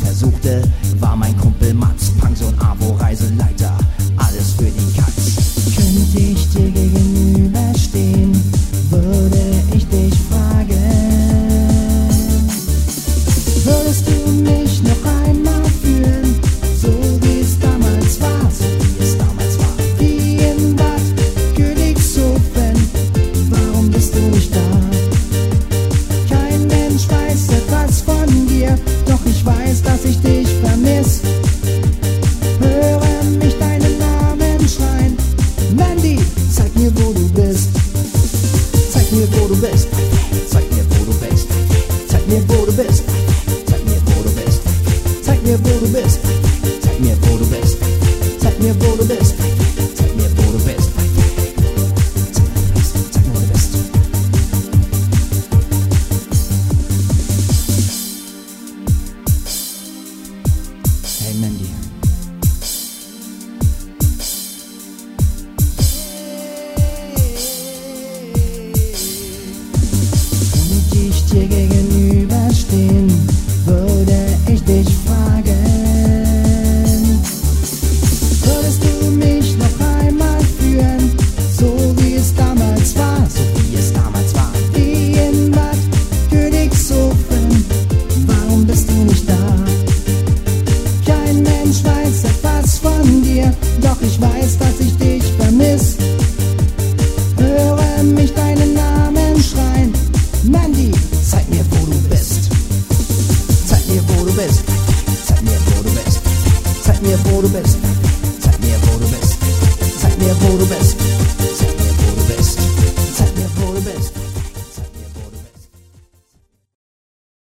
versuchte, Take me aboard the best. Take me aboard the best. Take me the best. Take me aboard the best. Take me the best. Take me aboard the best. Take me the best. Würdest du mich noch einmal führen, so wie es damals war, wie in Bad Königshofen? Warum bist du nicht da? Kein Mensch weiß etwas von dir, doch ich weiß, dass ich dich vermisse.